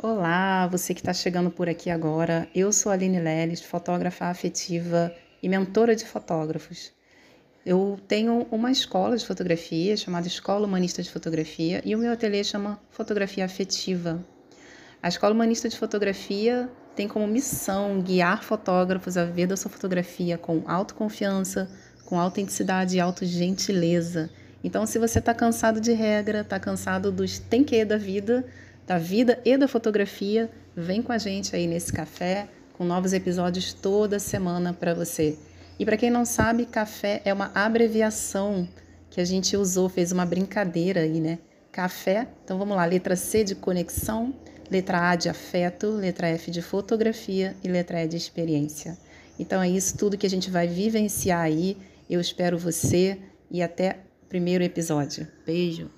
Olá, você que está chegando por aqui agora. Eu sou a Aline Leles, fotógrafa afetiva e mentora de fotógrafos. Eu tenho uma escola de fotografia chamada Escola Humanista de Fotografia e o meu ateliê chama Fotografia Afetiva. A Escola Humanista de Fotografia tem como missão guiar fotógrafos a ver da sua fotografia com autoconfiança, com autenticidade e autogentileza. Então, se você está cansado de regra, está cansado dos tem que da vida, da vida e da fotografia, vem com a gente aí nesse café, com novos episódios toda semana para você. E para quem não sabe, café é uma abreviação que a gente usou, fez uma brincadeira aí, né? Café, então vamos lá, letra C de conexão, letra A de afeto, letra F de fotografia e letra E de experiência. Então é isso tudo que a gente vai vivenciar aí. Eu espero você e até o primeiro episódio. Beijo!